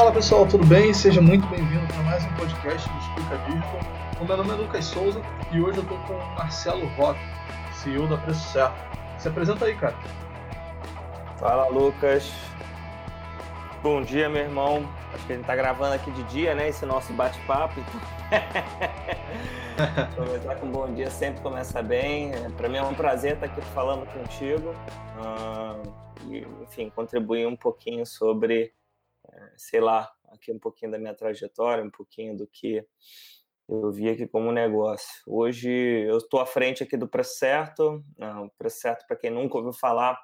Fala pessoal, tudo bem? Seja muito bem-vindo para mais um podcast do Explica Digital. O meu nome é Lucas Souza e hoje eu estou com o Marcelo Roque, CEO da Preço Certo. Se apresenta aí, cara. Fala, Lucas. Bom dia, meu irmão. Acho que a gente está gravando aqui de dia, né? Esse nosso bate-papo. Começar com um bom dia sempre começa bem. É, para mim é um prazer estar aqui falando contigo. Uh, e, enfim, contribuir um pouquinho sobre sei lá, aqui um pouquinho da minha trajetória, um pouquinho do que eu vi aqui como negócio. Hoje eu estou à frente aqui do Preço Certo. Não, o Preço Certo, para quem nunca ouviu falar,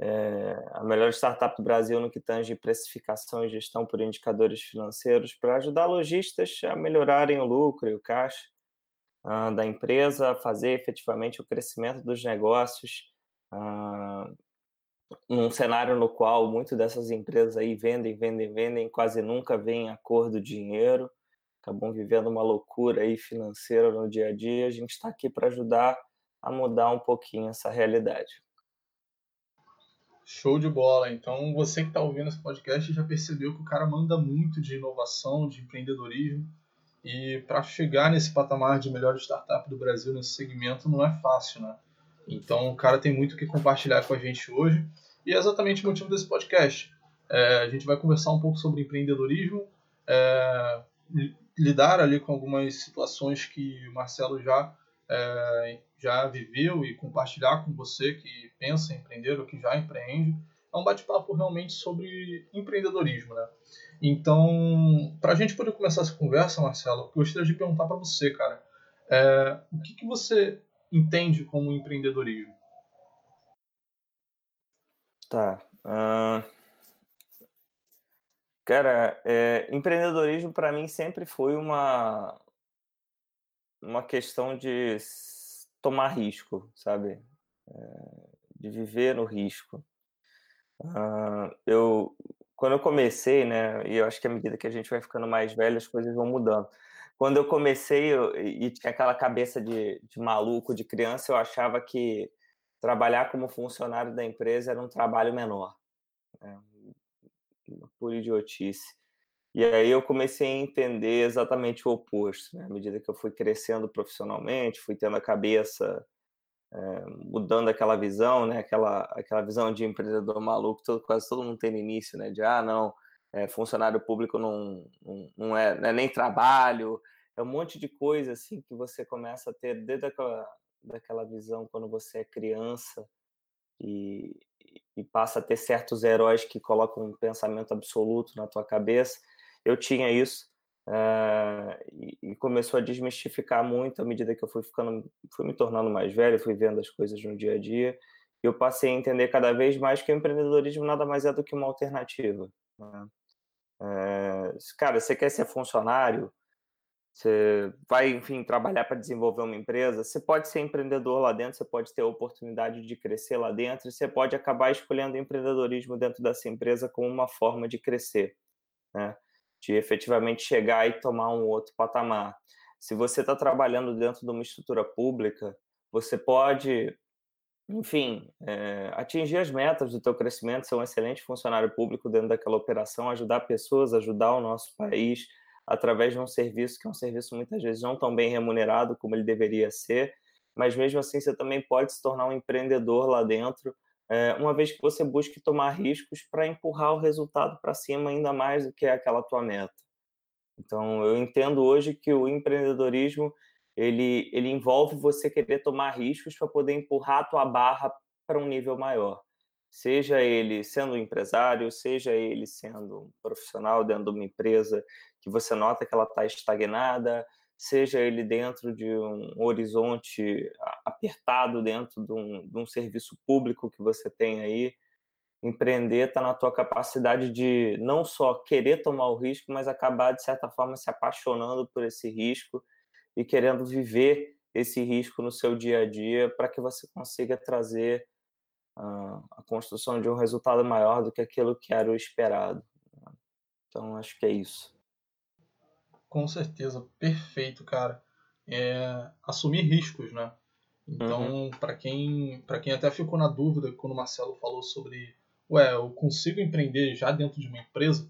é a melhor startup do Brasil no que tange precificação e gestão por indicadores financeiros para ajudar lojistas a melhorarem o lucro e o caixa uh, da empresa, fazer efetivamente o crescimento dos negócios, uh, num cenário no qual muitas dessas empresas aí vendem, vendem, vendem, quase nunca vêm a cor do dinheiro, acabam vivendo uma loucura aí financeira no dia a dia. A gente está aqui para ajudar a mudar um pouquinho essa realidade. Show de bola. Então, você que está ouvindo esse podcast já percebeu que o cara manda muito de inovação, de empreendedorismo. E para chegar nesse patamar de melhor startup do Brasil nesse segmento não é fácil, né? Então o cara tem muito o que compartilhar com a gente hoje e é exatamente o motivo desse podcast. É, a gente vai conversar um pouco sobre empreendedorismo, é, lidar ali com algumas situações que o Marcelo já, é, já viveu e compartilhar com você que pensa em empreender ou que já empreende. É um bate-papo realmente sobre empreendedorismo. Né? Então, para a gente poder começar essa conversa, Marcelo, eu gostaria de perguntar para você, cara, é, o que, que você entende como empreendedorismo? Tá. Uh... Cara, é, empreendedorismo para mim sempre foi uma uma questão de tomar risco, sabe? É, de viver no risco. Uh, eu quando eu comecei, né? E eu acho que à medida que a gente vai ficando mais velho, as coisas vão mudando quando eu comecei eu, e tinha aquela cabeça de, de maluco de criança, eu achava que trabalhar como funcionário da empresa era um trabalho menor. Né? Por idiotice. E aí eu comecei a entender exatamente o oposto. Né? À medida que eu fui crescendo profissionalmente, fui tendo a cabeça é, mudando aquela visão, né? Aquela aquela visão de empreendedor maluco, todo, quase todo mundo tem no início, né? De ah, não, é, funcionário público não, não, não, é, não, é, nem trabalho, é um monte de coisa assim que você começa a ter desde aquela, daquela visão quando você é criança e, e passa a ter certos heróis que colocam um pensamento absoluto na tua cabeça. Eu tinha isso uh, e, e, começou a desmistificar muito à medida que eu fui ficando, fui me tornando mais velho, fui vendo as coisas no dia a dia. E eu passei a entender cada vez mais que o empreendedorismo nada mais é do que uma alternativa. Né? É, cara, você quer ser funcionário, você vai, enfim, trabalhar para desenvolver uma empresa, você pode ser empreendedor lá dentro, você pode ter a oportunidade de crescer lá dentro, você pode acabar escolhendo empreendedorismo dentro dessa empresa como uma forma de crescer, né? de efetivamente chegar e tomar um outro patamar. Se você está trabalhando dentro de uma estrutura pública, você pode enfim, é, atingir as metas do teu crescimento, ser um excelente funcionário público dentro daquela operação, ajudar pessoas, ajudar o nosso país através de um serviço que é um serviço muitas vezes não tão bem remunerado como ele deveria ser, mas mesmo assim você também pode se tornar um empreendedor lá dentro, é, uma vez que você busque tomar riscos para empurrar o resultado para cima ainda mais do que é aquela tua meta. Então, eu entendo hoje que o empreendedorismo ele, ele envolve você querer tomar riscos para poder empurrar a tua barra para um nível maior. Seja ele sendo um empresário, seja ele sendo um profissional dentro de uma empresa que você nota que ela está estagnada, seja ele dentro de um horizonte apertado dentro de um, de um serviço público que você tem aí, empreender está na tua capacidade de não só querer tomar o risco, mas acabar de certa forma se apaixonando por esse risco e querendo viver esse risco no seu dia a dia para que você consiga trazer uh, a construção de um resultado maior do que aquilo que era o esperado. Então, acho que é isso. Com certeza, perfeito, cara. É assumir riscos, né? Então, uhum. para quem, para quem até ficou na dúvida quando o Marcelo falou sobre, ué, eu consigo empreender já dentro de uma empresa?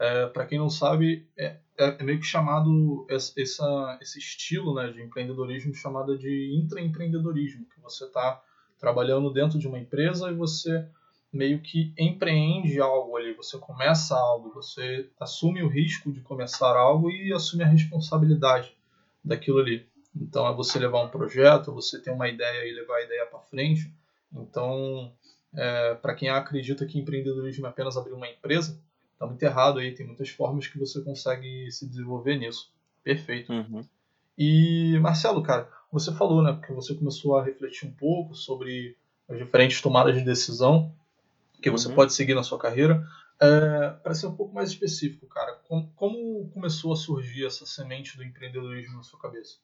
É, para quem não sabe, é, é, é, meio que chamado essa, esse estilo né, de empreendedorismo chamado de intraempreendedorismo, que você está trabalhando dentro de uma empresa e você meio que empreende algo ali, você começa algo, você assume o risco de começar algo e assume a responsabilidade daquilo ali. Então é você levar um projeto, você ter uma ideia e levar a ideia para frente. Então, é, para quem acredita que empreendedorismo é apenas abrir uma empresa, está muito errado aí. Tem muitas formas que você consegue se desenvolver nisso. Perfeito. Uhum. E Marcelo, cara, você falou, né, porque você começou a refletir um pouco sobre as diferentes tomadas de decisão que você uhum. pode seguir na sua carreira. É, para ser um pouco mais específico, cara, como, como começou a surgir essa semente do empreendedorismo na sua cabeça?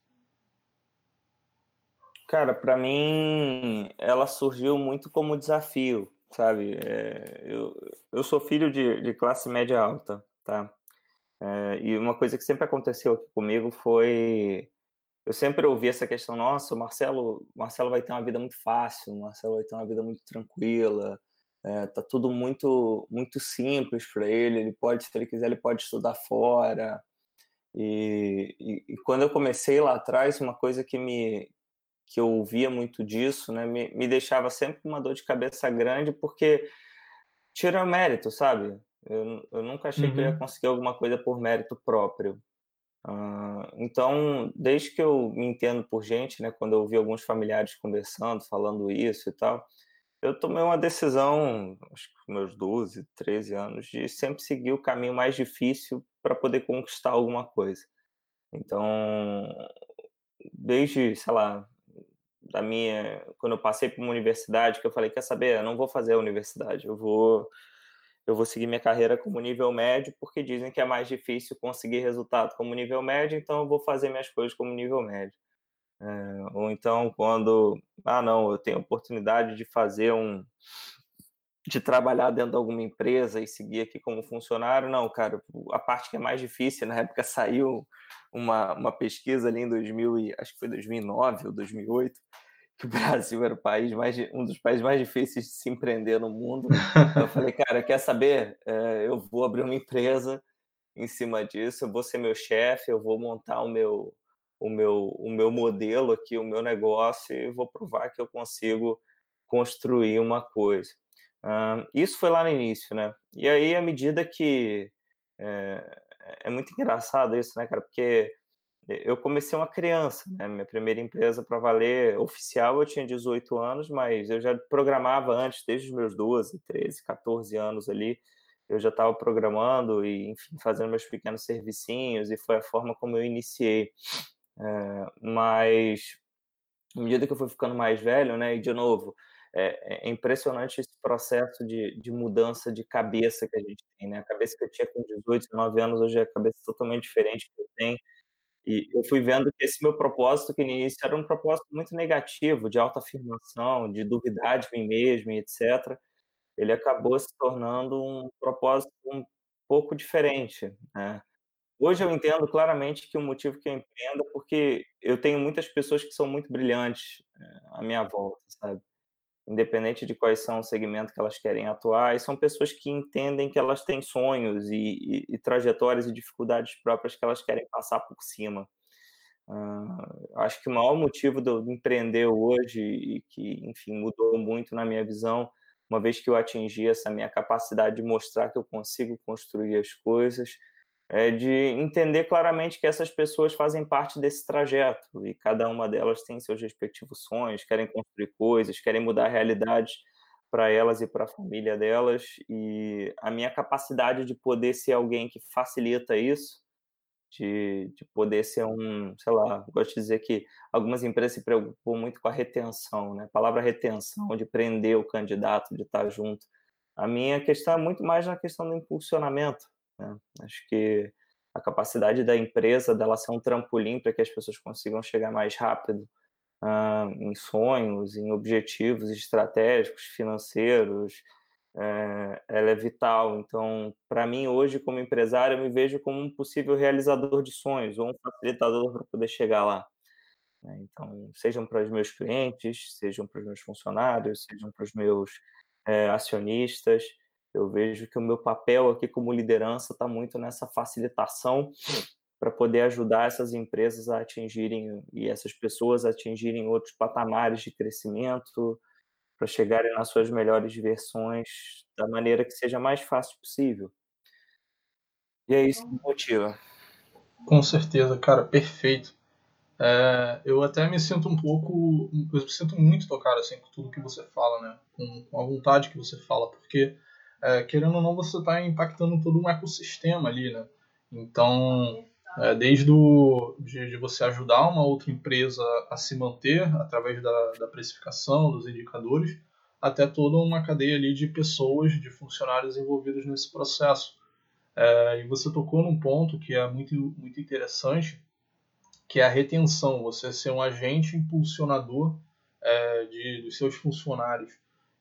Cara, para mim, ela surgiu muito como desafio, sabe? É, eu, eu sou filho de, de classe média alta, tá? É, e uma coisa que sempre aconteceu aqui comigo foi eu sempre ouvi essa questão, nossa, o Marcelo, Marcelo vai ter uma vida muito fácil, o Marcelo vai ter uma vida muito tranquila, é, tá tudo muito muito simples para ele, ele pode, se ele quiser, ele pode estudar fora. E, e, e, quando eu comecei lá atrás, uma coisa que me que eu ouvia muito disso, né, me, me deixava sempre uma dor de cabeça grande, porque tira o mérito, sabe? Eu, eu nunca achei uhum. que eu ia uhum. conseguir alguma coisa por mérito próprio. Uh, então, desde que eu me entendo por gente, né, quando eu ouvi alguns familiares conversando, falando isso e tal, eu tomei uma decisão, acho que com meus 12, 13 anos, de sempre seguir o caminho mais difícil para poder conquistar alguma coisa. Então, desde, sei lá, da minha quando eu passei para uma universidade que eu falei quer saber? Eu não vou fazer a universidade eu vou eu vou seguir minha carreira como nível médio porque dizem que é mais difícil conseguir resultado como nível médio então eu vou fazer minhas coisas como nível médio. É, ou então quando ah não eu tenho oportunidade de fazer um de trabalhar dentro de alguma empresa e seguir aqui como funcionário. Não cara a parte que é mais difícil na época saiu uma, uma pesquisa ali em 2000 e, acho que foi 2009 ou 2008 que o Brasil era o país mais um dos países mais difíceis de se empreender no mundo. eu falei, cara, quer saber? É, eu vou abrir uma empresa em cima disso, eu vou ser meu chefe, eu vou montar o meu o meu o meu modelo aqui, o meu negócio e vou provar que eu consigo construir uma coisa. Uh, isso foi lá no início, né? E aí, à medida que é, é muito engraçado isso, né, cara? Porque eu comecei uma criança, né? Minha primeira empresa para valer oficial eu tinha 18 anos, mas eu já programava antes, desde os meus 12, 13, 14 anos ali. Eu já estava programando e, enfim, fazendo meus pequenos servicinhos, e foi a forma como eu iniciei. É, mas, à medida que eu fui ficando mais velho, né? E, de novo, é, é impressionante esse processo de, de mudança de cabeça que a gente tem, né? A cabeça que eu tinha com 18, 19 anos, hoje é a cabeça totalmente diferente que eu tenho e eu fui vendo que esse meu propósito, que no início era um propósito muito negativo, de autoafirmação, de duvidar de mim mesmo, etc., ele acabou se tornando um propósito um pouco diferente. Né? Hoje eu entendo claramente que o motivo que eu empreendo é porque eu tenho muitas pessoas que são muito brilhantes eh, à minha volta, sabe? Independente de quais são o segmento que elas querem atuar, e são pessoas que entendem que elas têm sonhos e, e, e trajetórias e dificuldades próprias que elas querem passar por cima. Uh, acho que o maior motivo de eu empreender hoje e que, enfim, mudou muito na minha visão, uma vez que eu atingi essa minha capacidade de mostrar que eu consigo construir as coisas, é de entender claramente que essas pessoas fazem parte desse trajeto e cada uma delas tem seus respectivos sonhos, querem construir coisas, querem mudar realidades para elas e para a família delas e a minha capacidade de poder ser alguém que facilita isso, de, de poder ser um, sei lá, gosto de dizer que algumas empresas se preocupam muito com a retenção, né? A palavra retenção, de prender o candidato, de estar junto. A minha questão é muito mais na questão do impulsionamento, né? Acho que a capacidade da empresa dela ser um trampolim para que as pessoas consigam chegar mais rápido uh, em sonhos, em objetivos estratégicos, financeiros, é, ela é vital. Então, para mim, hoje, como empresário, eu me vejo como um possível realizador de sonhos ou um facilitador para poder chegar lá. Né? Então, sejam para os meus clientes, sejam para os meus funcionários, sejam para os meus é, acionistas, Eu vejo que o meu papel aqui como liderança está muito nessa facilitação para poder ajudar essas empresas a atingirem e essas pessoas a atingirem outros patamares de crescimento, para chegarem nas suas melhores versões da maneira que seja mais fácil possível. E é isso que me motiva. Com certeza, cara, perfeito. É, eu até me sinto um pouco, eu me sinto muito tocado assim com tudo que você fala, né? Com, com a vontade que você fala, porque é, querendo ou não você está impactando todo um ecossistema ali, né? Então, é, desde o, de, de, você ajudar uma outra empresa a se manter através da, da precificação, dos indicadores, até toda uma cadeia ali de pessoas, de funcionários envolvidos nesse processo. É, e você tocou num ponto que é muito, muito interessante, que é a retenção, você ser um agente impulsionador é, de, dos seus funcionários.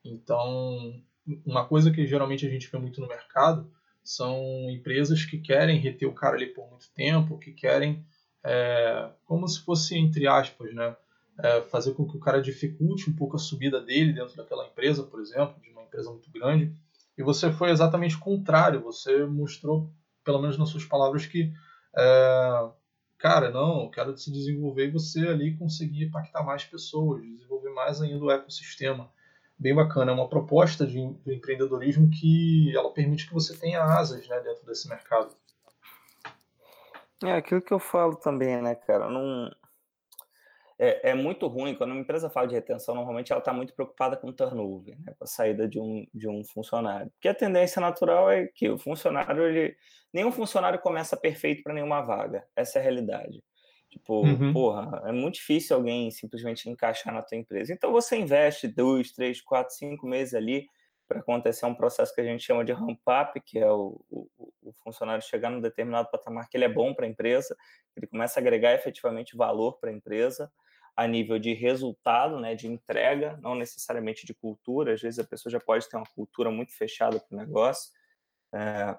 Então, uma coisa que geralmente a gente vê muito no mercado são empresas que querem reter o cara ali por muito tempo, que querem, é, como se fosse, entre aspas, né, é, fazer com que o cara dificulte um pouco a subida dele dentro daquela empresa, por exemplo, de uma empresa muito grande. E você foi exatamente o contrário, você mostrou, pelo menos nas suas palavras, que é, cara, não, eu quero se desenvolver e você ali conseguir impactar mais pessoas, desenvolver mais ainda o ecossistema. Bem bacana, é uma proposta de, de empreendedorismo que ela permite que você tenha asas né, dentro desse mercado. É aquilo que eu falo também, né, cara? Não, é, é, muito ruim quando uma empresa fala de retenção, normalmente ela está muito preocupada com turnover, né, com a saída de um, de um funcionário. Porque a tendência natural é que o funcionário, ele, nenhum funcionário começa perfeito para nenhuma vaga. Essa é a realidade. Tipo, uhum. porra, é muito difícil alguém simplesmente encaixar na tua empresa. Então você investe dois, três, quatro, cinco meses ali para acontecer um processo que a gente chama de ramp-up, que é o, o, o, funcionário chegar num determinado patamar que ele é bom para a empresa, ele começa a agregar efetivamente valor para a empresa a nível de resultado, né, de entrega, não necessariamente de cultura. Às vezes a pessoa já pode ter uma cultura muito fechada para o negócio. É...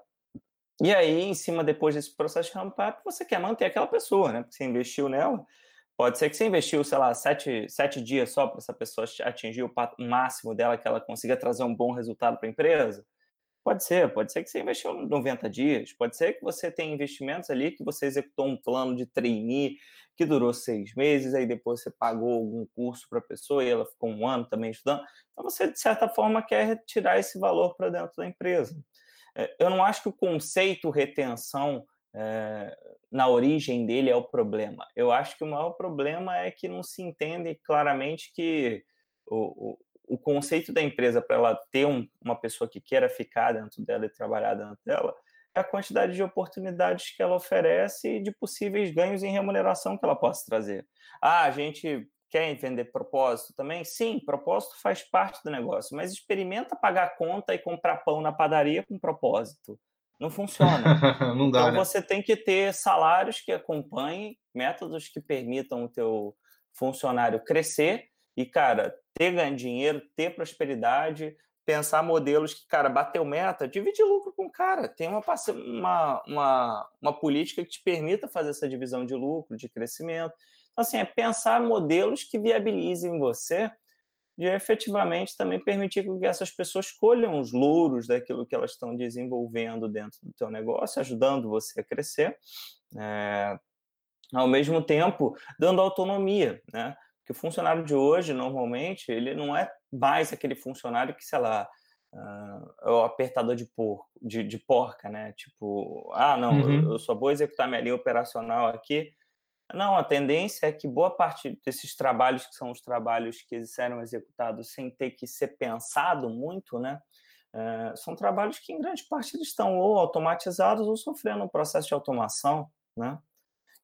E aí, em cima, depois desse processo de ramp-up, você quer manter aquela pessoa, né? Porque você investiu nela. Pode ser que você investiu, sei lá, sete, sete dias só para essa pessoa atingir o máximo dela, que ela consiga trazer um bom resultado para a empresa. Pode ser, pode ser que você investiu 90 dias, pode ser que você tenha investimentos ali que você executou um plano de trainee que durou seis meses, aí depois você pagou algum curso para a pessoa e ela ficou um ano também estudando. Então você, de certa forma, quer tirar esse valor para dentro da empresa. É, eu não acho que o conceito retenção é, na origem dele é o problema. Eu acho que o maior problema é que não se entende claramente que o, o conceito da empresa para ela ter um, uma pessoa que queira ficar dentro dela e trabalhar dentro dela é a quantidade de oportunidades que ela oferece e de possíveis ganhos em remuneração que ela possa trazer. Ah, a gente quer vender propósito também? Sim, propósito faz parte do negócio, mas experimenta pagar conta e comprar pão na padaria com propósito. Não funciona. Não dá, então né? você tem que ter salários que acompanhem, métodos que permitam o teu funcionário crescer e, cara, ter ganho dinheiro, ter prosperidade, pensar modelos que, cara, bateu meta, divide lucro com o cara. Tem uma, uma, uma, uma política que te permita fazer essa divisão de lucro, de crescimento. Assim, é pensar modelos que viabilizem você de efetivamente também permitir que essas pessoas colham os louros daquilo que elas estão desenvolvendo dentro do teu negócio, ajudando você a crescer, é, ao mesmo tempo dando autonomia, né? que o funcionário de hoje, normalmente, ele não é mais aquele funcionário que, sei lá, uh, é o apertador de, porco, de, de porca, né? Tipo, ah, não, uhum. eu, eu, só vou executar minha linha operacional aqui. Não, a tendência é que boa parte desses trabalhos, que são os trabalhos que eram executados sem ter que ser pensado muito, né? Uh, são trabalhos que, em grande parte, eles estão ou automatizados ou sofrendo um processo de automação, né?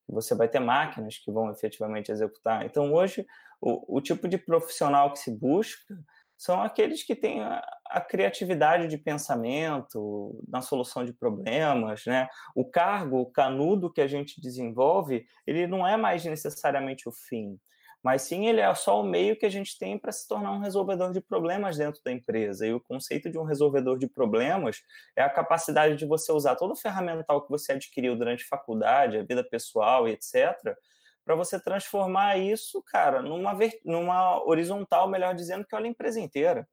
você vai ter máquinas que vão efetivamente executar. Então, hoje, o, o tipo de profissional que se busca são aqueles que têm a, a, criatividade de pensamento na solução de problemas, né? O cargo, o canudo que a gente desenvolve, ele não é mais necessariamente o fim mas sim ele é só o meio que a gente tem para se tornar um resolvedor de problemas dentro da empresa. E o conceito de um resolvedor de problemas é a capacidade de você usar todo o ferramental que você adquiriu durante a faculdade, a vida pessoal e etc., para você transformar isso, cara, numa, numa horizontal, melhor dizendo, que olha a empresa inteira.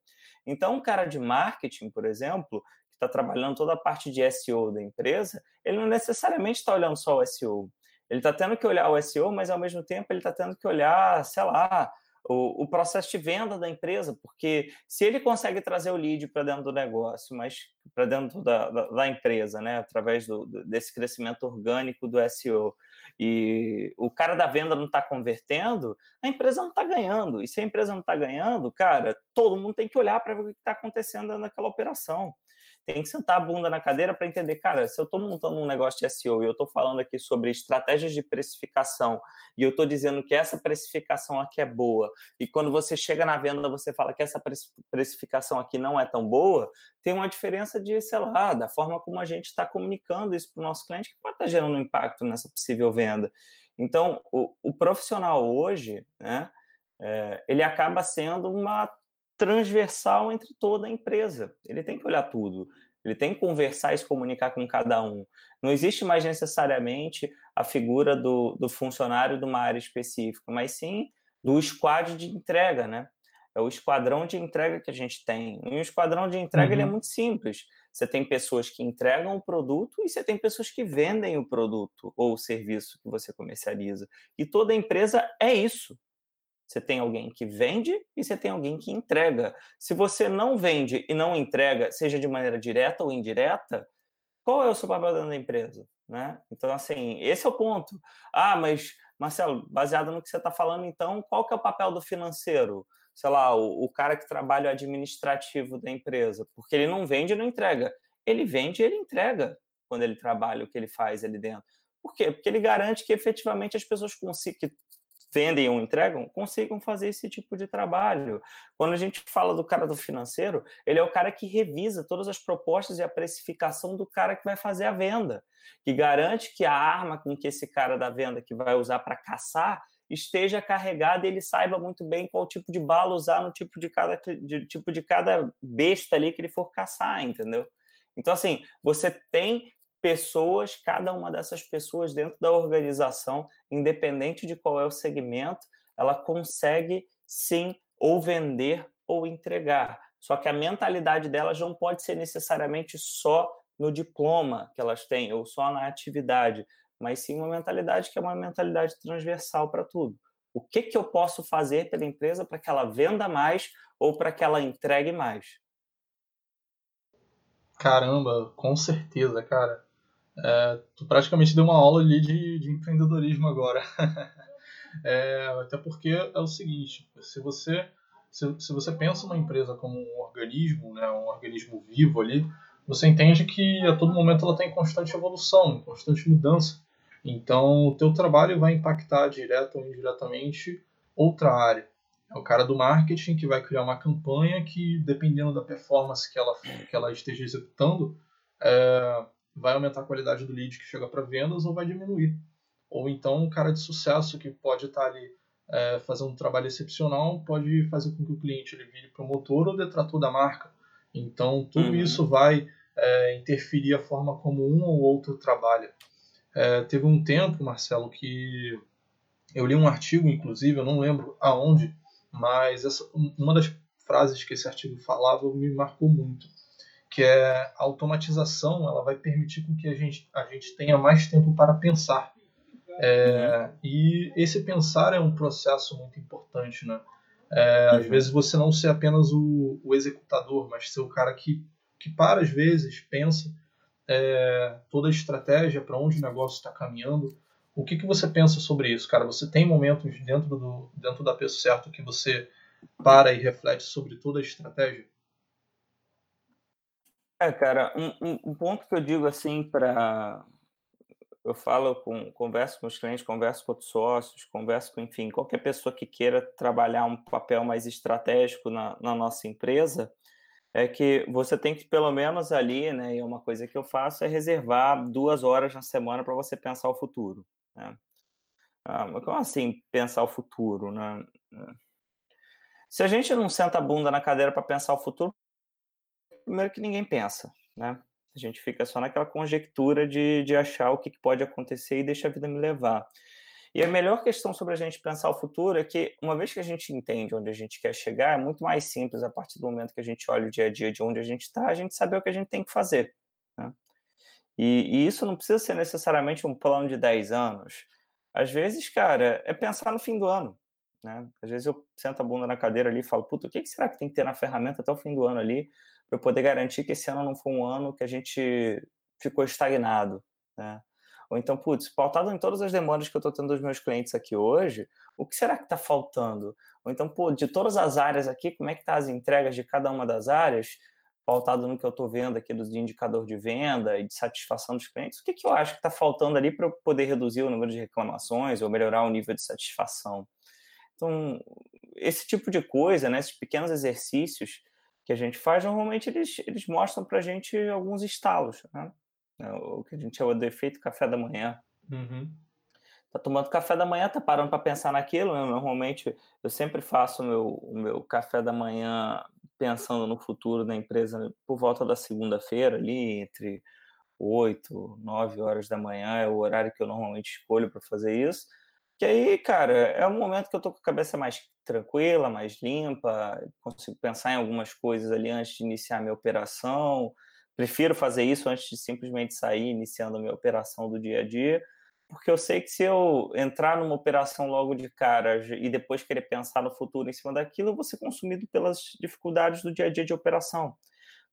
Então, um cara de marketing, por exemplo, que está trabalhando toda a parte de SEO da empresa, ele não necessariamente está olhando só o SEO. Ele está tendo que olhar o SEO, mas ao mesmo tempo ele está tendo que olhar, sei lá, o, o, processo de venda da empresa, porque se ele consegue trazer o lead para dentro do negócio, mas para dentro da, da, da, empresa, né, através do, desse crescimento orgânico do SEO, e o cara da venda não está convertendo, a empresa não está ganhando. E se a empresa não está ganhando, cara, todo mundo tem que olhar para ver o que está acontecendo naquela operação tem que sentar a bunda na cadeira para entender, cara, se eu estou montando um negócio de SEO e eu estou falando aqui sobre estratégias de precificação e eu estou dizendo que essa precificação aqui é boa, e quando você chega na venda você fala que essa precificação aqui não é tão boa, tem uma diferença de, sei lá, da forma como a gente está comunicando isso para o nosso cliente que pode estar tá gerando um impacto nessa possível venda. Então, o, o profissional hoje, né, é, ele acaba sendo uma transversal entre toda a empresa. Ele tem que olhar tudo. Ele tem que conversar e se comunicar com cada um. Não existe mais necessariamente a figura do, do funcionário de uma área específica, mas sim do squad de entrega, né? É o esquadrão de entrega que a gente tem. E o esquadrão de entrega uhum. ele é uhum. muito simples. Você tem pessoas que entregam o produto e você tem pessoas que vendem o produto ou o serviço que você comercializa. E toda empresa é isso. Você tem alguém que vende e você tem alguém que entrega. Se você não vende e não entrega, seja de maneira direta ou indireta, qual é o seu papel dentro da empresa? Né? Então, assim, esse é o ponto. Ah, mas, Marcelo, baseado no que você está falando, então, qual que é o papel do financeiro? Sei lá, o, o cara que trabalha o administrativo da empresa, porque ele não vende e não entrega. Ele vende e ele entrega quando ele trabalha o que ele faz ali dentro. Por quê? Porque ele garante que efetivamente as pessoas que vendem ou entregam consigam fazer esse tipo de trabalho. Quando a gente fala do cara do financeiro, ele é o cara que revisa todas as propostas e a precificação do cara que vai fazer a venda, que garante que a arma com que esse cara da venda que vai usar para caçar esteja carregada e ele saiba muito bem qual tipo de bala usar no tipo de cada de, tipo de cada besta ali que ele for caçar, entendeu? Então assim, você tem pessoas, cada uma dessas pessoas dentro da organização, independente de qual é o segmento, ela consegue sim ou vender ou entregar. Só que a mentalidade delas não pode ser necessariamente só no diploma que elas têm ou só na atividade, mas sim uma mentalidade que é uma mentalidade transversal para tudo. O que, que eu posso fazer pela empresa para que ela venda mais ou para que ela entregue mais? Caramba, com certeza, cara. É, tu praticamente deu uma aula ali de, de empreendedorismo agora. é, até porque é o seguinte, se você, se, se você pensa uma empresa como um organismo, né, um organismo vivo ali, você entende que a todo momento ela está em constante evolução, em constante mudança. Então, o teu trabalho vai impactar direto ou indiretamente outra área. É o cara do marketing que vai criar uma campanha que, dependendo da performance que ela, que ela esteja executando, é, vai aumentar a qualidade do lead que chega para vendas ou vai diminuir. Ou então um cara de sucesso que pode estar tá ali é, fazendo um trabalho excepcional pode fazer com que o cliente ele vire promotor ou detrator da marca. Então tudo uhum. isso vai é, interferir a forma como um ou outro trabalha. É, teve um tempo, Marcelo, que eu li um artigo, inclusive, eu não lembro aonde, mas essa, uma das frases que esse artigo falava me marcou muito que é a automatização, ela vai permitir com que a gente, a gente tenha mais tempo para pensar. É, uhum. E esse pensar é um processo muito importante, né? É, uhum. Às vezes você não ser apenas o, o, executador, mas ser o cara que, que para às vezes, pensa é, toda a estratégia, para onde o negócio está caminhando. O que, que você pensa sobre isso, cara? Você tem momentos dentro, do, dentro da peso certo que você para e reflete sobre toda a estratégia? É, cara, um, um, ponto que eu digo assim para eu falo com converso com os clientes, converso com outros sócios, converso com, enfim, qualquer pessoa que queira trabalhar um papel mais estratégico na, na nossa empresa, é que você tem que, pelo menos ali, né, e uma coisa que eu faço é reservar duas horas na semana para você pensar o futuro. Né? Ah, como assim pensar o futuro? Né? Se a gente não senta a bunda na cadeira para pensar o futuro, primeiro que ninguém pensa, né? A gente fica só naquela conjectura de, de achar o que pode acontecer e deixa a vida me levar. E a melhor questão sobre a gente pensar o futuro é que, uma vez que a gente entende onde a gente quer chegar, é muito mais simples a partir do momento que a gente olha o dia a dia de onde a gente está, a gente saber o que a gente tem que fazer. Né? E, e, isso não precisa ser necessariamente um plano de 10 anos. Às vezes, cara, é pensar no fim do ano. Né? Às vezes eu sento a bunda na cadeira ali e falo, puta, o que, será que tem que ter na ferramenta até o fim do ano ali, para eu poder garantir que esse ano não foi um ano que a gente ficou estagnado, né? Ou então, putz, pautado em todas as demandas que eu estou tendo dos meus clientes aqui hoje, o que será que está faltando? Ou então, pô, de todas as áreas aqui, como é que tá as entregas de cada uma das áreas? Pautado no que eu estou vendo aqui dos indicador de venda e de satisfação dos clientes, o que, que eu acho que está faltando ali para eu poder reduzir o número de reclamações ou melhorar o nível de satisfação? Então, esse tipo de coisa, né, esses pequenos exercícios que a gente faz, normalmente eles, eles mostram para a gente alguns estalos, né? É o que a gente chama de efeito café da manhã. Uhum. Tá tomando café da manhã, tá parando para pensar naquilo. Né? Normalmente eu sempre faço o meu, o meu café da manhã pensando no futuro da empresa por volta da segunda-feira, ali entre 8, 9 horas da manhã, é o horário que eu normalmente escolho para fazer isso. Que aí, cara, é um momento que eu tô com a cabeça mais tranquila, mais limpa, consigo pensar em algumas coisas ali antes de iniciar minha operação. Prefiro fazer isso antes de simplesmente sair iniciando a minha operação do dia a dia, porque eu sei que se eu entrar numa operação logo de cara e depois querer pensar no futuro em cima daquilo, eu vou ser consumido pelas dificuldades do dia a dia de operação.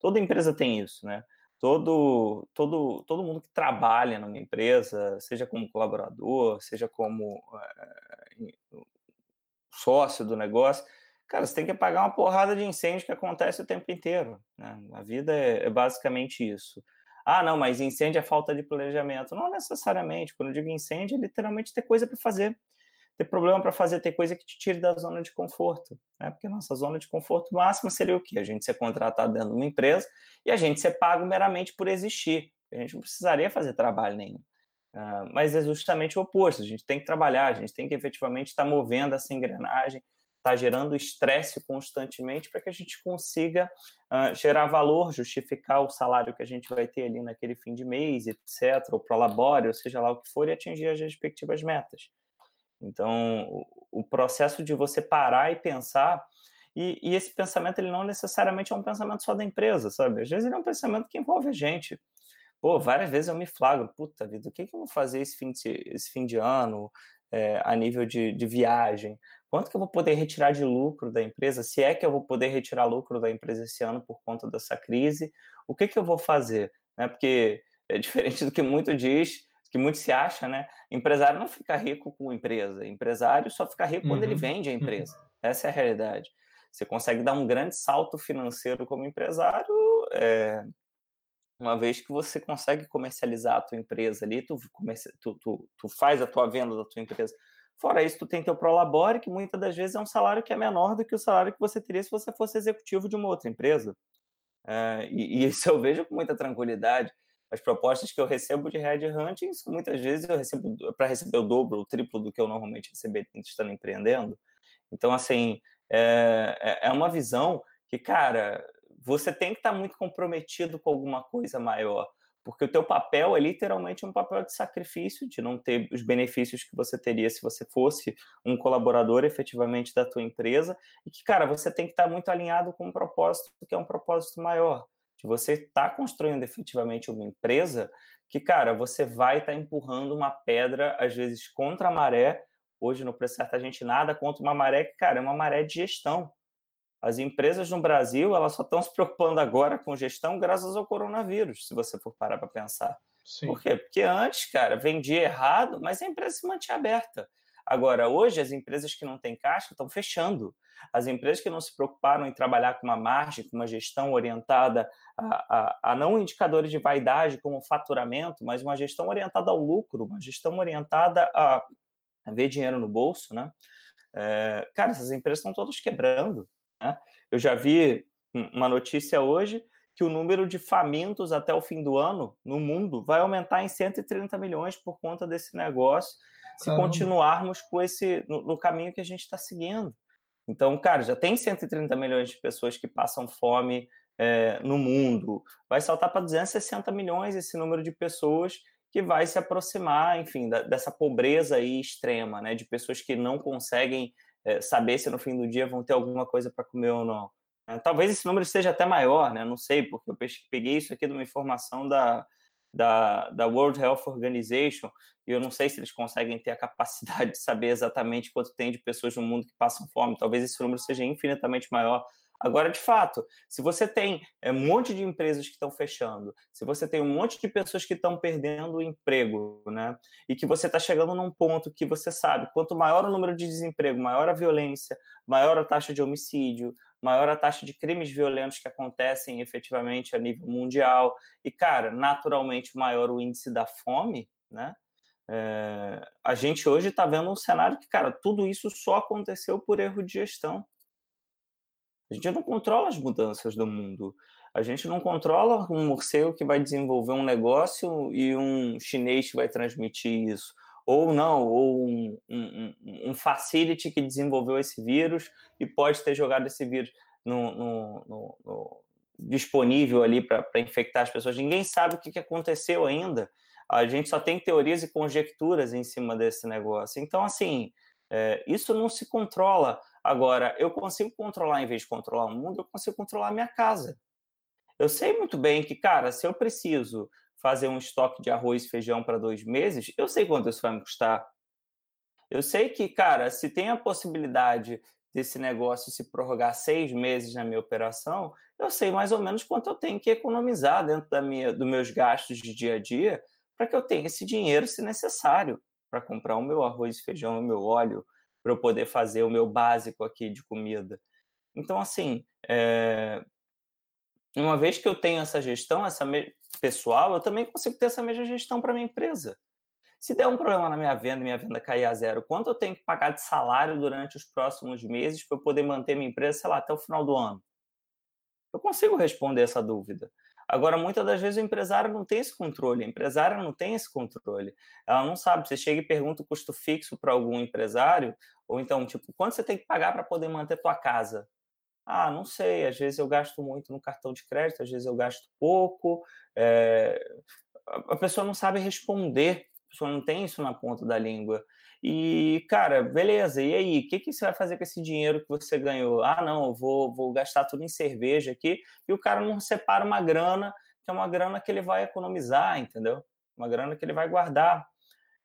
Toda empresa tem isso, né? Todo, todo, todo mundo que trabalha numa empresa, seja como colaborador, seja como é, sócio do negócio, cara, você tem que pagar uma porrada de incêndio que acontece o tempo inteiro. Né? A vida é, é, basicamente isso. Ah, não, mas incêndio é falta de planejamento. Não necessariamente. Quando eu digo incêndio, é literalmente ter coisa para fazer ter problema para fazer, ter coisa que te tire da zona de conforto. Né? Porque nossa zona de conforto máxima seria o quê? A gente ser contratado dentro de uma empresa e a gente ser pago meramente por existir. A gente não precisaria fazer trabalho nenhum. Uh, mas é justamente o oposto. A gente tem que trabalhar, a gente tem que efetivamente estar tá movendo essa engrenagem, estar tá gerando estresse constantemente para que a gente consiga uh, gerar valor, justificar o salário que a gente vai ter ali naquele fim de mês, etc., ou para labore, ou seja lá o que for, e atingir as respectivas metas. Então, o, processo de você parar e pensar, e, e, esse pensamento ele não necessariamente é um pensamento só da empresa, sabe? Às vezes ele é um pensamento que envolve a gente. Pô, várias vezes eu me flagro, puta vida, o que, que eu vou fazer esse fim de, esse fim de ano é, a nível de, de viagem? Quanto que eu vou poder retirar de lucro da empresa? Se é que eu vou poder retirar lucro da empresa esse ano por conta dessa crise, o que, que eu vou fazer? Né? Porque é diferente do que muito diz, que muito se acha, né? Empresário não fica rico com empresa. Empresário só fica rico uhum. quando ele uhum. vende a uhum. empresa. Essa é a realidade. Você consegue dar um grande salto financeiro como empresário, é, uma vez que você consegue comercializar a tua empresa ali, tu, tu, tu, tu, faz a tua venda da tua empresa. Fora isso, tu tem teu prolabore, que muitas das vezes é um salário que é menor do que o salário que você teria se você fosse executivo de uma outra empresa. É, e, e isso eu vejo com muita tranquilidade as propostas que eu recebo de headhunting, muitas vezes eu recebo para receber o dobro, o triplo do que eu normalmente receberia estando empreendendo. Então, assim, é, é, é uma visão que, cara, você tem que estar tá muito comprometido com alguma coisa maior, porque o teu papel é literalmente um papel de sacrifício, de não ter os benefícios que você teria se você fosse um colaborador efetivamente da tua empresa, e que, cara, você tem que estar tá muito alinhado com um propósito que é um propósito maior de você estar tá construindo efetivamente uma empresa que, cara, você vai estar tá empurrando uma pedra, às vezes, contra a maré. Hoje, no Preço Certo, a gente nada contra uma maré que, cara, é uma maré de gestão. As empresas no Brasil, elas só estão se preocupando agora com gestão graças ao coronavírus, se você for parar para pensar. Sim. Por quê? Porque antes, cara, vendia errado, mas a empresa se mantinha aberta. Agora, hoje, as empresas que não têm caixa estão fechando. As empresas que não se preocuparam em trabalhar com uma margem, com uma gestão orientada a, a, a não indicadores de vaidade como faturamento, mas uma gestão orientada ao lucro, uma gestão orientada a, a ver dinheiro no bolso, né? É, cara, essas empresas estão todas quebrando. Né? Eu já vi uma notícia hoje que o número de famintos até o fim do ano no mundo vai aumentar em 130 milhões por conta desse negócio se Caramba. continuarmos com esse no, no caminho que a gente está seguindo. Então, cara, já tem 130 milhões de pessoas que passam fome é, no mundo. Vai saltar para 260 milhões esse número de pessoas que vai se aproximar, enfim, da, dessa pobreza aí extrema, né, de pessoas que não conseguem é, saber se no fim do dia vão ter alguma coisa para comer ou não. É, talvez esse número seja até maior, né? Não sei, porque eu peguei isso aqui de uma informação da, da, da World Health Organization e eu não sei se eles conseguem ter a capacidade de saber exatamente quanto tem de pessoas no mundo que passam fome. Talvez esse número seja infinitamente maior. Agora, de fato, se você tem é, um monte de empresas que estão fechando, se você tem um monte de pessoas que estão perdendo o emprego, né, e que você está chegando num ponto que você sabe, quanto maior o número de desemprego, maior a violência, maior a taxa de homicídio, maior a taxa de crimes violentos que acontecem efetivamente a nível mundial, e, cara, naturalmente maior o índice da fome, né, é, a gente hoje está vendo um cenário que, cara, tudo isso só aconteceu por erro de gestão. A gente não controla as mudanças do mundo. A gente não controla um morcego que vai desenvolver um negócio e um chinês que vai transmitir isso. Ou não, ou um, um, um facility que desenvolveu esse vírus e pode ter jogado esse vírus no, no, no, no disponível ali para infectar as pessoas. Ninguém sabe o que, que aconteceu ainda. A gente só tem teorias e conjecturas em cima desse negócio. Então, assim, é, isso não se controla. Agora, eu consigo controlar, em vez de controlar o mundo, eu consigo controlar a minha casa. Eu sei muito bem que, cara, se eu preciso fazer um estoque de arroz e feijão para dois meses, eu sei quanto isso vai me custar. Eu sei que, cara, se tem a possibilidade desse negócio se prorrogar seis meses na minha operação, eu sei mais ou menos quanto eu tenho que economizar dentro da minha, dos meus gastos de dia a dia para que eu tenha esse dinheiro, se necessário para comprar o meu arroz, feijão, o meu óleo, para eu poder fazer o meu básico aqui de comida. Então, assim, é... uma vez que eu tenho essa gestão, essa me... pessoal, eu também consigo ter essa mesma gestão para minha empresa. Se der um problema na minha venda e minha venda cair a zero, quanto eu tenho que pagar de salário durante os próximos meses para eu poder manter minha empresa, sei lá, até o final do ano? Eu consigo responder essa dúvida. Agora, muitas das vezes o empresário não tem esse controle, a empresária não tem esse controle. Ela não sabe. Você chega e pergunta o custo fixo para algum empresário, ou então, tipo, quanto você tem que pagar para poder manter tua casa? Ah, não sei. Às vezes eu gasto muito no cartão de crédito, às vezes eu gasto pouco. É... A pessoa não sabe responder, a pessoa não tem isso na ponta da língua. E, cara, beleza, e aí? O que, que você vai fazer com esse dinheiro que você ganhou? Ah, não, eu vou, vou gastar tudo em cerveja aqui, e o cara não separa uma grana, que é uma grana que ele vai economizar, entendeu? Uma grana que ele vai guardar.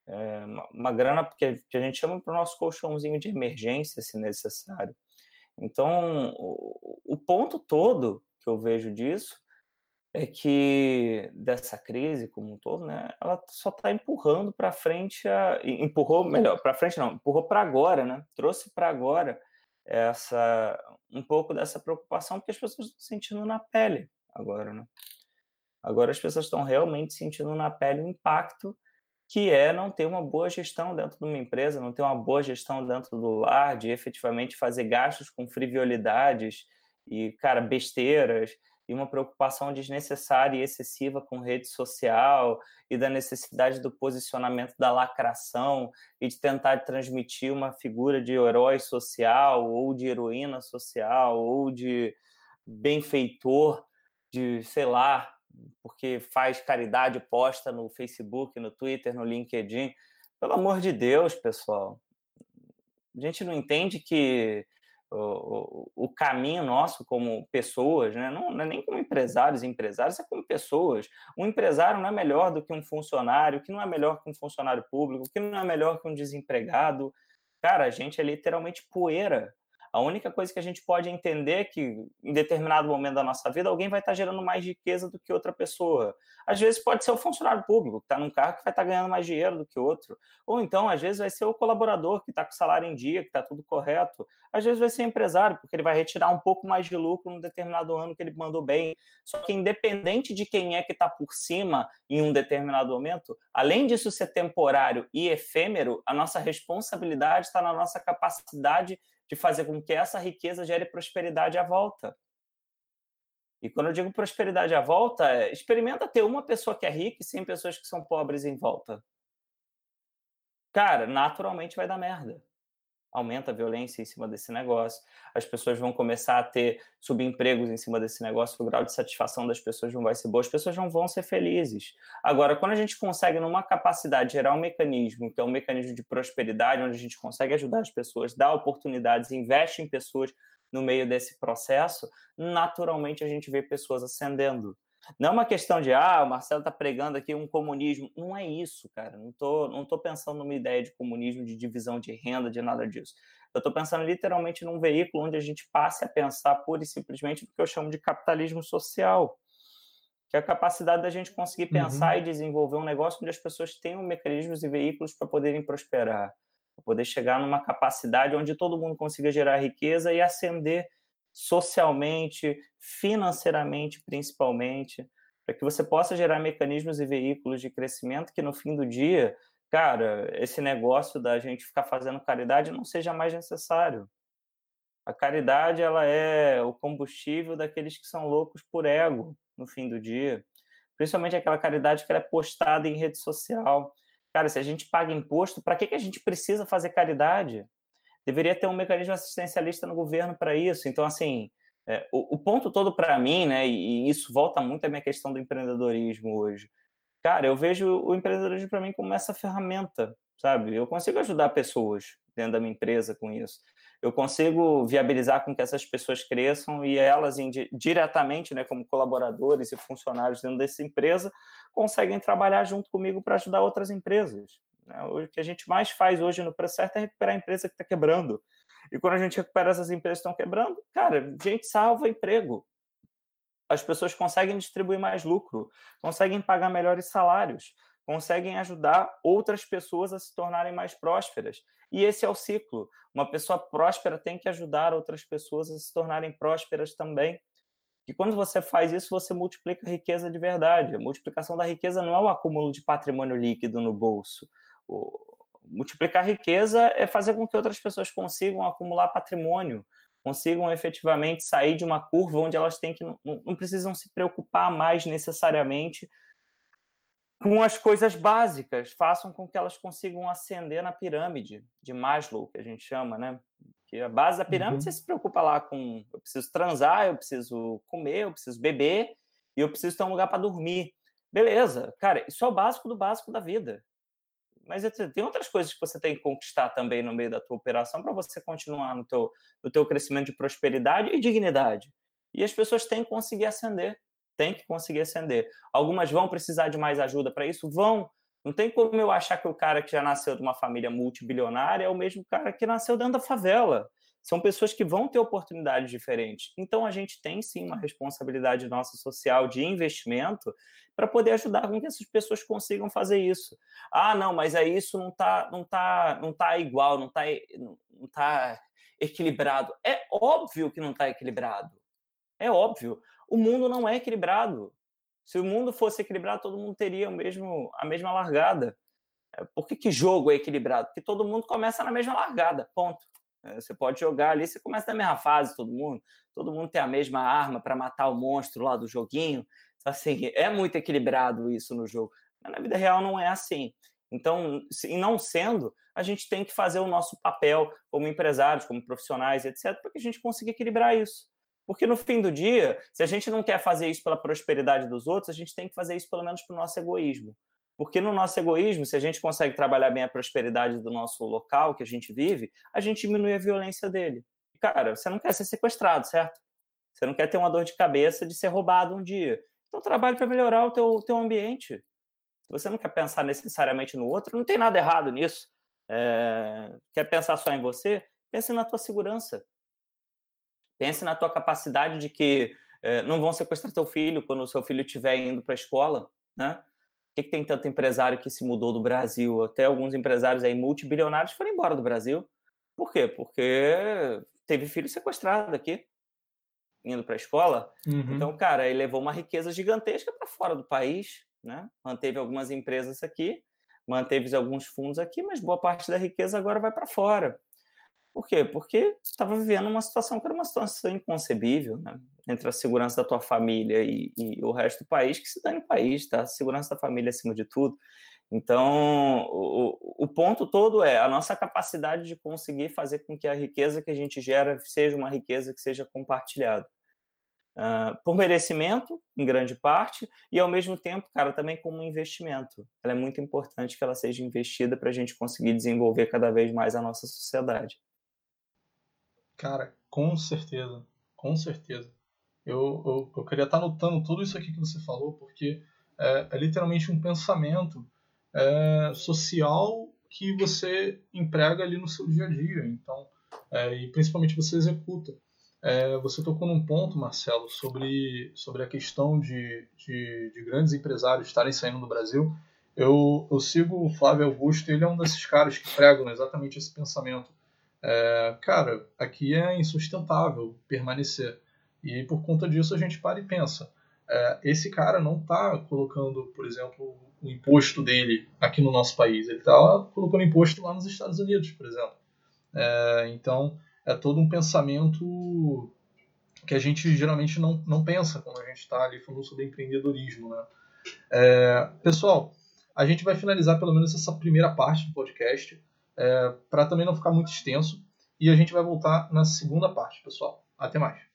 É, uma, uma, grana que, que a gente chama para o nosso colchãozinho de emergência, se necessário. Então, o, ponto todo que eu vejo disso é que dessa crise como um todo, né, ela só está empurrando para frente, a, empurrou melhor para frente não, empurrou para agora, né, trouxe para agora essa um pouco dessa preocupação porque as pessoas estão sentindo na pele agora, né? Agora as pessoas estão realmente sentindo na pele o impacto que é não ter uma boa gestão dentro de uma empresa, não ter uma boa gestão dentro do lar, de efetivamente fazer gastos com frivolidades e, cara, besteiras, e uma preocupação desnecessária e excessiva com rede social e da necessidade do posicionamento da lacração e de tentar transmitir uma figura de herói social ou de heroína social ou de benfeitor de, sei lá, porque faz caridade posta no Facebook, no Twitter, no LinkedIn. Pelo amor de Deus, pessoal. A gente não entende que o, o, caminho nosso como pessoas, né? não, não, é nem como empresários empresários, é como pessoas. Um empresário não é melhor do que um funcionário, que não é melhor que um funcionário público, que não é melhor que um desempregado. Cara, a gente é literalmente poeira a única coisa que a gente pode entender é que, em determinado momento da nossa vida, alguém vai estar gerando mais riqueza do que outra pessoa. Às vezes pode ser o funcionário público, que está num carro que vai estar ganhando mais dinheiro do que outro. Ou então, às vezes, vai ser o colaborador que está com salário em dia, que está tudo correto. Às vezes vai ser empresário, porque ele vai retirar um pouco mais de lucro num determinado ano que ele mandou bem. Só que, independente de quem é que está por cima em um determinado momento, além disso ser temporário e efêmero, a nossa responsabilidade está na nossa capacidade de fazer com que essa riqueza gere prosperidade à volta. E quando eu digo prosperidade à volta, é, experimenta ter uma pessoa que é rica e 100 pessoas que são pobres em volta. Cara, naturalmente vai dar merda. Aumenta a violência em cima desse negócio, as pessoas vão começar a ter subempregos em cima desse negócio, o grau de satisfação das pessoas não vai ser bom, as pessoas não vão ser felizes. Agora, quando a gente consegue, numa capacidade, gerar um mecanismo, que é um mecanismo de prosperidade, onde a gente consegue ajudar as pessoas, dar oportunidades, investe em pessoas no meio desse processo, naturalmente a gente vê pessoas ascendendo. Não é uma questão de, ah, o Marcelo está pregando aqui um comunismo. Não é isso, cara. Não tô, não tô pensando numa ideia de comunismo, de divisão de renda, de nada disso. Eu estou pensando literalmente num veículo onde a gente passe a pensar pura e simplesmente no que eu chamo de capitalismo social, que é a capacidade da gente conseguir pensar uhum. e desenvolver um negócio onde as pessoas tenham mecanismos e veículos para poderem prosperar, para poder chegar numa capacidade onde todo mundo consiga gerar riqueza e ascender socialmente, financeiramente, principalmente, para que você possa gerar mecanismos e veículos de crescimento que no fim do dia, cara, esse negócio da gente ficar fazendo caridade não seja mais necessário. A caridade ela é o combustível daqueles que são loucos por ego no fim do dia, principalmente aquela caridade que é postada em rede social. Cara, se a gente paga imposto, para que, que a gente precisa fazer caridade? Deveria ter um mecanismo assistencialista no governo para isso. Então, assim, é, o, o, ponto todo para mim, né, e, e, isso volta muito à minha questão do empreendedorismo hoje. Cara, eu vejo o empreendedorismo para mim como essa ferramenta, sabe? Eu consigo ajudar pessoas dentro da minha empresa com isso. Eu consigo viabilizar com que essas pessoas cresçam e elas diretamente, né, como colaboradores e funcionários dentro dessa empresa, conseguem trabalhar junto comigo para ajudar outras empresas. Né? O que a gente mais faz hoje no preço certo é recuperar a empresa que está quebrando. E quando a gente recupera essas empresas que estão quebrando, cara, a gente salva emprego. As pessoas conseguem distribuir mais lucro, conseguem pagar melhores salários, conseguem ajudar outras pessoas a se tornarem mais prósperas. E esse é o ciclo. Uma pessoa próspera tem que ajudar outras pessoas a se tornarem prósperas também. E quando você faz isso, você multiplica a riqueza de verdade. A multiplicação da riqueza não é o acúmulo de patrimônio líquido no bolso multiplicar riqueza é fazer com que outras pessoas consigam acumular patrimônio, consigam efetivamente sair de uma curva onde elas têm que não, não precisam se preocupar mais necessariamente com as coisas básicas, façam com que elas consigam ascender na pirâmide de Maslow, que a gente chama, né? Que a base da pirâmide uhum. você se preocupa lá com eu preciso transar, eu preciso comer, eu preciso beber e eu preciso ter um lugar para dormir. Beleza, cara, isso é o básico do básico da vida mas tem outras coisas que você tem que conquistar também no meio da tua operação para você continuar no teu, no teu crescimento de prosperidade e dignidade. E as pessoas têm que conseguir ascender, têm que conseguir ascender. Algumas vão precisar de mais ajuda para isso? Vão. Não tem como eu achar que o cara que já nasceu de uma família multibilionária é o mesmo cara que nasceu dentro da favela. São pessoas que vão ter oportunidades diferentes. Então, a gente tem sim uma responsabilidade nossa social de investimento para poder ajudar com que essas pessoas consigam fazer isso. Ah, não, mas aí isso não está não tá, não tá igual, não está não tá equilibrado. É óbvio que não está equilibrado. É óbvio. O mundo não é equilibrado. Se o mundo fosse equilibrado, todo mundo teria o mesmo, a mesma largada. É, por que, que jogo é equilibrado? Porque todo mundo começa na mesma largada, ponto. É, você pode jogar ali, você começa na mesma fase, todo mundo. Todo mundo tem a mesma arma para matar o monstro lá do joguinho. Então, assim, é muito equilibrado isso no jogo. Mas na vida real não é assim. Então, e não sendo, a gente tem que fazer o nosso papel como empresários, como profissionais, etc., para que a gente consiga equilibrar isso. Porque no fim do dia, se a gente não quer fazer isso pela prosperidade dos outros, a gente tem que fazer isso pelo menos para o nosso egoísmo. Porque no nosso egoísmo, se a gente consegue trabalhar bem a prosperidade do nosso local que a gente vive, a gente diminui a violência dele. Cara, você não quer ser sequestrado, certo? Você não quer ter uma dor de cabeça de ser roubado um dia. Então trabalhe para melhorar o teu, teu ambiente. Você não quer pensar necessariamente no outro, não tem nada errado nisso. É, quer pensar só em você? Pense na tua segurança. Pense na tua capacidade de que é, não vão sequestrar teu filho quando o seu filho estiver indo para a escola, né? Que, que tem tanto empresário que se mudou do Brasil? Até alguns empresários aí multibilionários foram embora do Brasil. Por quê? Porque teve filho sequestrado aqui, indo para a escola. Uhum. Então, cara, ele levou uma riqueza gigantesca para fora do país, né? Manteve algumas empresas aqui, manteve alguns fundos aqui, mas boa parte da riqueza agora vai para fora. Por quê? Porque estava vivendo uma situação que era uma situação inconcebível, né? Entre a segurança da tua família e, e, o resto do país, que se dane o país, tá? A segurança da família acima de tudo. Então, o, o ponto todo é a nossa capacidade de conseguir fazer com que a riqueza que a gente gera seja uma riqueza que seja compartilhada. Uh, por merecimento, em grande parte, e ao mesmo tempo, cara, também como investimento. Ela é muito importante que ela seja investida para a gente conseguir desenvolver cada vez mais a nossa sociedade. Cara, com certeza, com certeza. Eu, eu, eu queria estar anotando tudo isso aqui que você falou, porque é, é literalmente um pensamento é, social que você emprega ali no seu dia a dia. Então, é, e principalmente você executa. É, você tocou num ponto, Marcelo, sobre, sobre a questão de, de, de, grandes empresários estarem saindo do Brasil. Eu, eu sigo o Flávio Augusto, ele é um desses caras que pregam exatamente esse pensamento. É, cara, aqui é insustentável permanecer. E por conta disso a gente para e pensa. É, esse cara não está colocando, por exemplo, o imposto dele aqui no nosso país. Ele está colocando imposto lá nos Estados Unidos, por exemplo. É, então, é todo um pensamento que a gente geralmente não, não pensa quando a gente está ali falando sobre empreendedorismo. Né? É, pessoal, a gente vai finalizar pelo menos essa primeira parte do podcast, é, para também não ficar muito extenso, e a gente vai voltar na segunda parte, pessoal. Até mais.